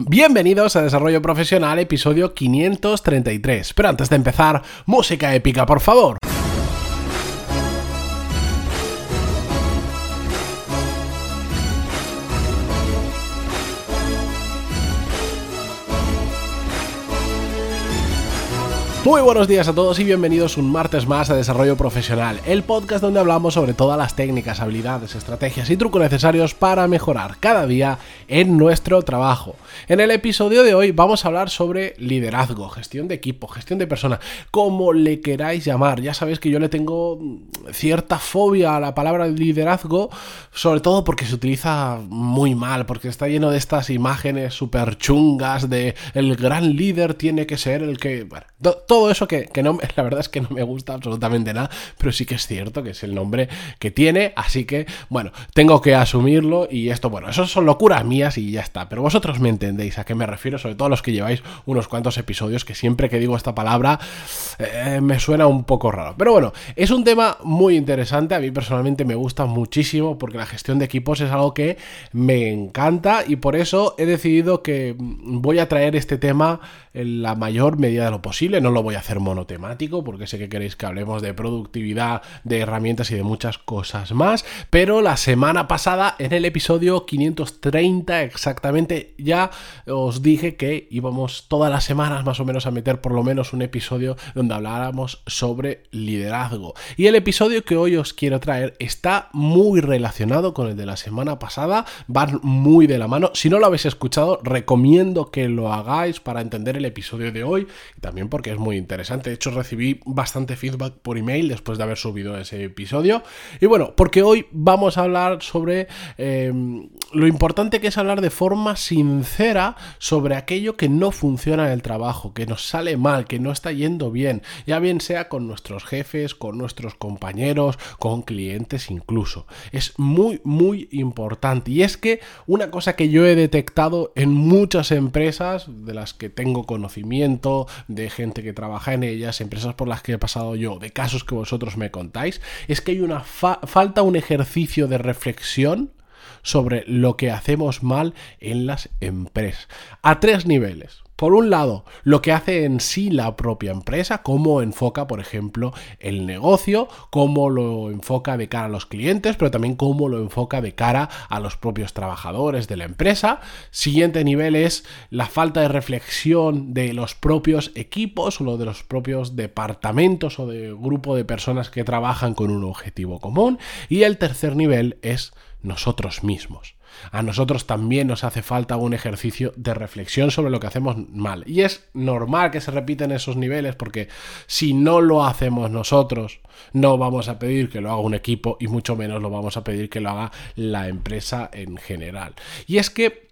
Bienvenidos a Desarrollo Profesional, episodio 533. Pero antes de empezar, música épica, por favor. Muy buenos días a todos y bienvenidos un martes más a Desarrollo Profesional, el podcast donde hablamos sobre todas las técnicas, habilidades, estrategias y trucos necesarios para mejorar cada día en nuestro trabajo. En el episodio de hoy vamos a hablar sobre liderazgo, gestión de equipo, gestión de personas, como le queráis llamar. Ya sabéis que yo le tengo cierta fobia a la palabra liderazgo, sobre todo porque se utiliza muy mal, porque está lleno de estas imágenes súper chungas de el gran líder tiene que ser el que... eso que, no, la verdad es que no me gusta absolutamente nada, pero sí que es cierto que es el nombre que tiene, así que, bueno, tengo que asumirlo y esto, bueno, eso son locuras mías y ya está, pero vosotros me entendéis a qué me refiero, sobre todo los que lleváis unos cuantos episodios que siempre que digo esta palabra eh, me suena un poco raro. Pero bueno, es un tema muy interesante, a mí personalmente me gusta muchísimo porque la gestión de equipos es algo que me encanta y por eso he decidido que voy a traer este tema en la mayor medida de lo posible, no lo voy a hacer monotemático porque sé que queréis que hablemos de productividad, de herramientas y de muchas cosas más, pero la semana pasada en el episodio 530 exactamente ya os dije que íbamos todas las semanas más o menos a meter por lo menos un episodio donde habláramos sobre liderazgo. Y el episodio que hoy os quiero traer está muy relacionado con el de la semana pasada, van muy de la mano. Si no lo habéis escuchado, recomiendo que lo hagáis para entender el episodio de hoy y también porque es muy interesante. De hecho, recibí bastante feedback por email después de haber subido ese episodio. Y bueno, porque hoy vamos a hablar sobre eh, lo importante que es hablar de forma sincera sobre aquello que no funciona en el trabajo, que nos sale mal, que no está yendo bien, ya bien sea con nuestros jefes, con nuestros compañeros, con clientes incluso. Es muy, muy importante. Y es que una cosa que yo he detectado en muchas empresas de las que tengo conocimiento, de gente que trabaja en ellas, empresas por las que he pasado yo, de casos que vosotros me contáis, es que hay una falta un ejercicio de reflexión sobre lo que hacemos mal en las empresas. A tres niveles. Por un lado, lo que hace en sí la propia empresa, cómo enfoca, por ejemplo, el negocio, cómo lo enfoca de cara a los clientes, pero también cómo lo enfoca de cara a los propios trabajadores de la empresa. Siguiente nivel es la falta de reflexión de los propios equipos o de los propios departamentos o de grupo de personas que trabajan con un objetivo común. Y el tercer nivel es nosotros mismos. A nosotros también nos hace falta un ejercicio de reflexión sobre lo que hacemos mal. Y es normal que se repiten esos niveles porque si no lo hacemos nosotros, no vamos a pedir que lo haga un equipo y mucho menos lo vamos a pedir que lo haga la empresa en general. Y es que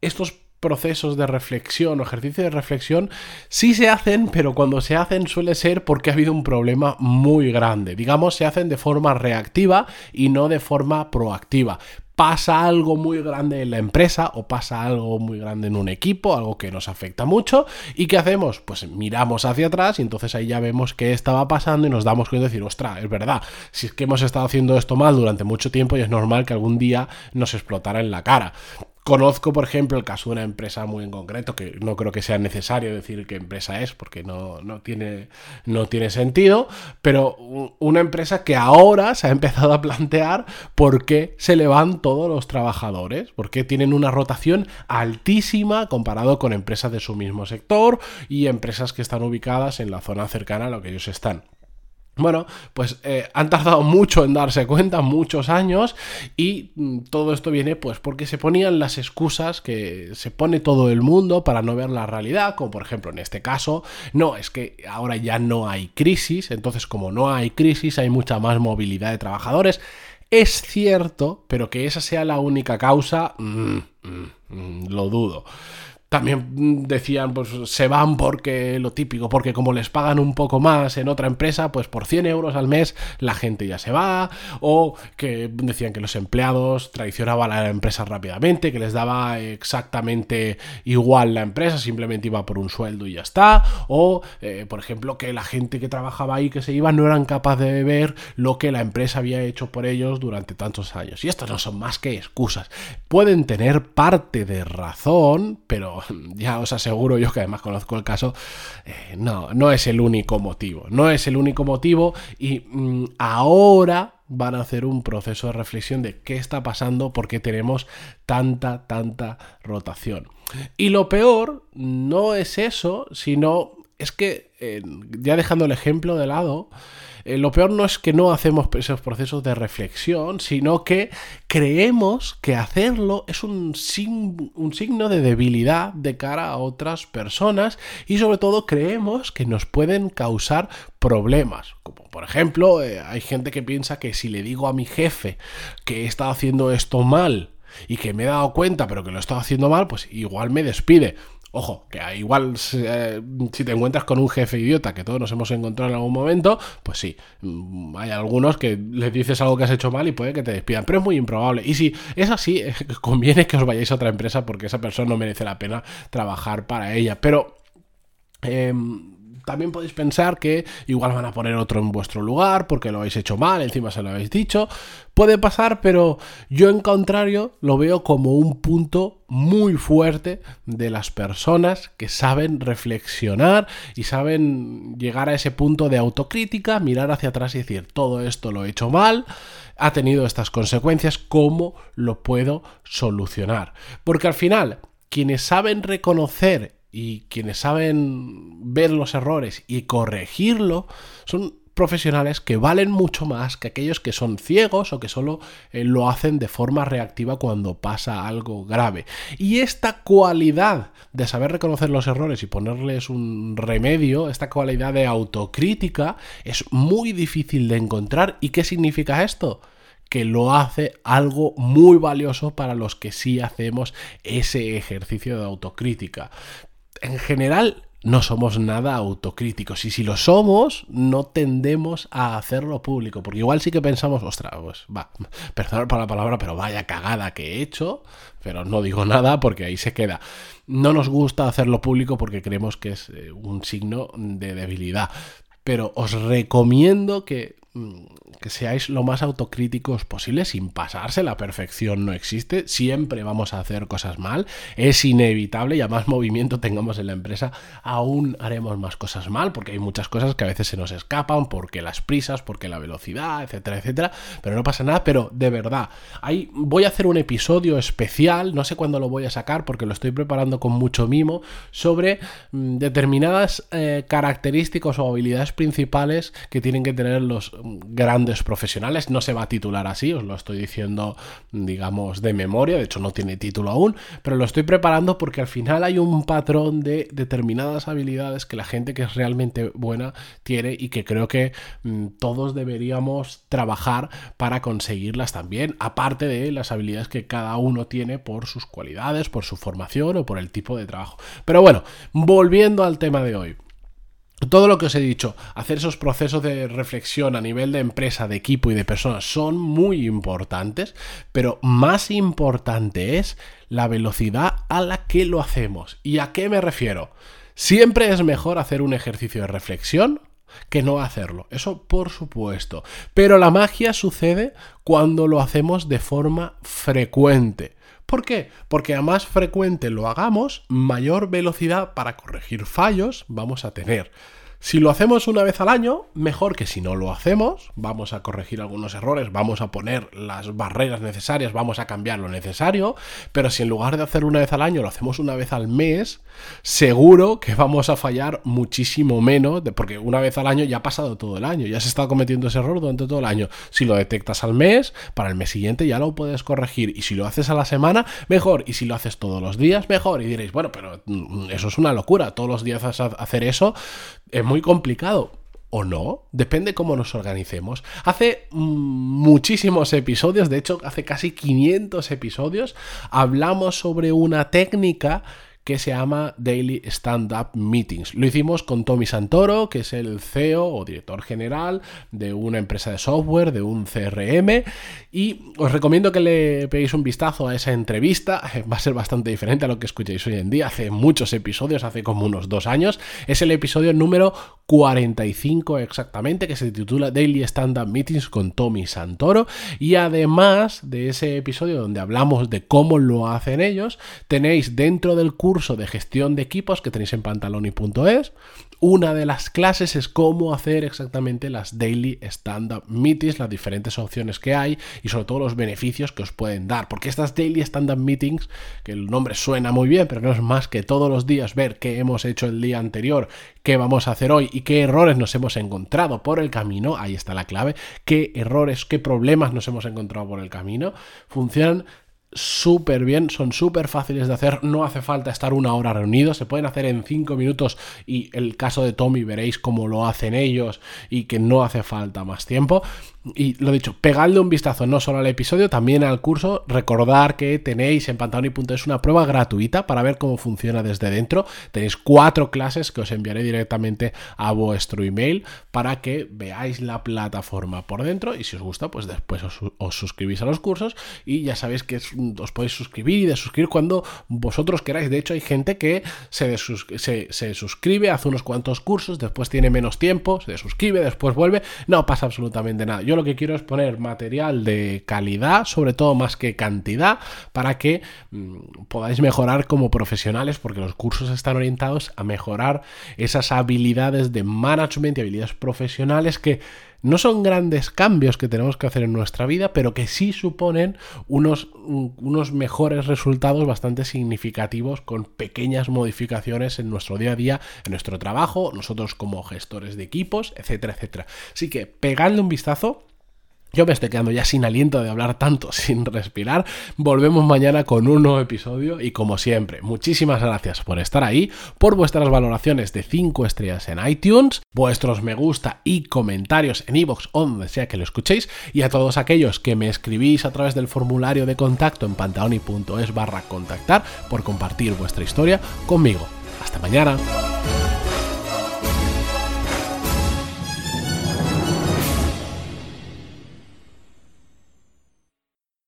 estos procesos de reflexión o ejercicio de reflexión sí se hacen, pero cuando se hacen suele ser porque ha habido un problema muy grande. Digamos, se hacen de forma reactiva y no de forma proactiva pasa algo muy grande en la empresa o pasa algo muy grande en un equipo, algo que nos afecta mucho. ¿Y qué hacemos? Pues miramos hacia atrás y entonces ahí ya vemos qué estaba pasando y nos damos cuenta de decir, ostras, es verdad, si es que hemos estado haciendo esto mal durante mucho tiempo y es normal que algún día nos explotara en la cara. Conozco, por ejemplo, el caso de una empresa muy en concreto, que no creo que sea necesario decir qué empresa es, porque no, tiene, no tiene sentido, pero una empresa que ahora se ha empezado a plantear por qué se le van todos los trabajadores, porque tienen una rotación altísima comparado con empresas de su mismo sector y empresas que están ubicadas en la zona cercana a lo que ellos están. Bueno, pues eh, han tardado mucho en darse cuenta, muchos años, y mm, todo esto viene pues porque se ponían las excusas que se pone todo el mundo para no ver la realidad, como por ejemplo en este caso, no, es que ahora ya no hay crisis, entonces como no hay crisis hay mucha más movilidad de trabajadores. Es cierto, pero que esa sea la única causa, mm, mm, lo dudo. También decían, pues se van porque lo típico, porque como les pagan un poco más en otra empresa, pues por 100 euros al mes la gente ya se va, o que decían que los empleados traicionaban a la empresa rápidamente, que les daba exactamente igual la empresa, simplemente iba por un sueldo y ya está, o eh, por ejemplo que la gente que trabajaba ahí, que se iba, no eran capaces de ver lo que la empresa había hecho por ellos durante tantos años. Y estas no son más que excusas. Pueden tener parte de razón, pero ya os aseguro yo que además conozco el caso, eh, no, no es el único motivo. No es el único motivo y mm, ahora van a hacer un proceso de reflexión de qué está pasando, por qué tenemos tanta, tanta rotación. Y lo peor no es eso, sino es que, eh, ya dejando el ejemplo de lado, eh, lo peor no es que no hacemos esos procesos de reflexión, sino que creemos que hacerlo es un, signo de debilidad de cara a otras personas y sobre todo creemos que nos pueden causar problemas. Como por ejemplo, eh, hay gente que piensa que si le digo a mi jefe que he estado haciendo esto mal, y que me he dado cuenta pero que lo he estado haciendo mal, pues igual me despide. Ojo, que igual eh, si te encuentras con un jefe idiota que todos nos hemos encontrado en algún momento, pues sí, mm, hay algunos que les dices algo que has hecho mal y puede que te despidan, pero es muy improbable. Y si es así, conviene que os vayáis a otra empresa porque esa persona no merece la pena trabajar para ella. Pero... Em, también podéis pensar que igual van a poner otro en vuestro lugar porque lo habéis hecho mal, encima se lo habéis dicho. Puede pasar, pero yo en contrario lo veo como un punto muy fuerte de las personas que saben reflexionar y saben llegar a ese punto de autocrítica, mirar hacia atrás y decir, todo esto lo he hecho mal, ha tenido estas consecuencias, ¿cómo lo puedo solucionar? Porque al final, quienes saben reconocer y quienes saben ver los errores y corregirlo son profesionales que valen mucho más que aquellos que son ciegos o que solo eh, lo hacen de forma reactiva cuando pasa algo grave. Y esta cualidad de saber reconocer los errores y ponerles un remedio, esta cualidad de autocrítica, es muy difícil de encontrar. ¿Y qué significa esto? que lo hace algo muy valioso para los que sí hacemos ese ejercicio de autocrítica en general no somos nada autocríticos. Y si lo somos no tendemos a hacerlo público. Porque igual sí que pensamos ostras pues va perdón por la palabra pero vaya cagada que he hecho pero no digo nada porque ahí se queda no nos gusta hacerlo público porque creemos que es eh, un signo de debilidad. Pero os recomiendo que Mm, seáis lo más autocríticos posible sin pasarse. La perfección no existe. Siempre vamos a hacer cosas mal. Es inevitable y a más movimiento tengamos en la empresa, aún haremos más cosas mal porque hay muchas cosas que a veces se nos escapan, porque las prisas, porque la velocidad, etcétera, etcétera. Pero no pasa nada. Pero de verdad, voy a hacer un episodio especial. No sé cuándo lo voy a sacar porque lo estoy preparando con mucho mimo sobre mm, determinadas eh, características o habilidades principales que tienen que tener los grandes profesionales. No se va a titular así, os lo estoy diciendo, digamos, de memoria. De hecho, no tiene título aún, pero lo estoy preparando porque al final hay un patrón de determinadas habilidades que la gente que es realmente buena tiene y que creo que mm, todos deberíamos trabajar para conseguirlas también, aparte de las habilidades que cada uno tiene por sus cualidades, por su formación o por el tipo de trabajo. Pero bueno, volviendo al tema de hoy. Todo lo que os he dicho, hacer esos procesos de reflexión a nivel de empresa, de equipo y de personas son muy importantes, pero más importante es la velocidad a la que lo hacemos. ¿Y a qué me refiero? Siempre es mejor hacer un ejercicio de reflexión que no hacerlo. Eso por supuesto. Pero la magia sucede cuando lo hacemos de forma frecuente. ¿Por qué? Porque a más frecuente lo hagamos, mayor velocidad para corregir fallos vamos a tener. Si lo hacemos una vez al año, mejor que si no lo hacemos, vamos a corregir algunos errores, vamos a poner las barreras necesarias, vamos a cambiar lo necesario, pero si en lugar de hacerlo una vez al año lo hacemos una vez al mes, seguro que vamos a fallar muchísimo menos, porque una vez al año ya ha pasado todo el año, ya se está cometiendo ese error durante todo el año. Si lo detectas al mes, para el mes siguiente ya lo puedes corregir, y si lo haces a la semana, mejor, y si lo haces todos los días, mejor, y diréis, bueno, pero mm, eso es una locura, todos los días hacer eso es muy complicado. ¿O no? Depende cómo nos organicemos. Hace muchísimos episodios, de hecho hace casi 500 episodios, hablamos sobre una técnica que se llama Daily Stand Up Meetings. Lo hicimos con Tommy Santoro, que es el CEO o director general de una empresa de software, de un CRM, y os recomiendo que le peguéis un vistazo a esa entrevista. Va a ser bastante diferente a lo que escucháis hoy en día. Hace muchos episodios, hace como unos dos años. Es el episodio número 45 exactamente, que se titula Daily Stand Up Meetings con Tommy Santoro. Y además de ese episodio donde hablamos de cómo lo hacen ellos, tenéis dentro del curso de gestión de equipos que tenéis en pantaloni.es, una de las clases es cómo hacer exactamente las daily stand-up meetings, las diferentes opciones que hay y sobre todo los beneficios que os pueden dar. Porque estas daily stand-up meetings, que el nombre suena muy bien, pero no es más que todos los días ver qué hemos hecho el día anterior, qué vamos a hacer hoy y qué errores nos hemos encontrado por el camino, ahí está la clave, qué errores, qué problemas nos hemos encontrado por el camino, funcionan súper bien, son súper fáciles de hacer, no hace falta estar una hora reunidos, se pueden hacer en 5 minutos y el caso de Tommy veréis cómo lo hacen ellos y que no hace falta más tiempo. Y lo dicho, pegadle un vistazo no solo al episodio, también al curso. Recordar que tenéis en pantaloni.es una prueba gratuita para ver cómo funciona desde dentro. Tenéis cuatro clases que os enviaré directamente a vuestro email para que veáis la plataforma por dentro y si os gusta, pues después os, suscribís a los cursos y ya sabéis que os podéis suscribir y desuscribir cuando vosotros queráis. De hecho, hay gente que se, se, se suscribe, hace unos cuantos cursos, después tiene menos tiempo, se desuscribe, después vuelve. No pasa absolutamente nada. Yo lo que quiero es poner material de calidad, sobre todo más que cantidad, para que mm, podáis mejorar como profesionales, porque los cursos están orientados a mejorar esas habilidades de management y habilidades profesionales que no son grandes cambios que tenemos que hacer en nuestra vida, pero que sí suponen unos, mm, unos, mejores resultados bastante significativos con pequeñas modificaciones en nuestro día a día, en nuestro trabajo, nosotros como gestores de equipos, etcétera, etcétera. Así que pegadle un vistazo yo me estoy quedando ya sin aliento de hablar tanto, sin respirar. Volvemos mañana con un nuevo episodio y como siempre, muchísimas gracias por estar ahí, por vuestras valoraciones de 5 estrellas en iTunes, vuestros me gusta y comentarios en iVoox o donde sea que lo escuchéis y a todos aquellos que me escribís a través del formulario de contacto en pantaoni.es barra contactar por compartir vuestra historia conmigo. Hasta mañana.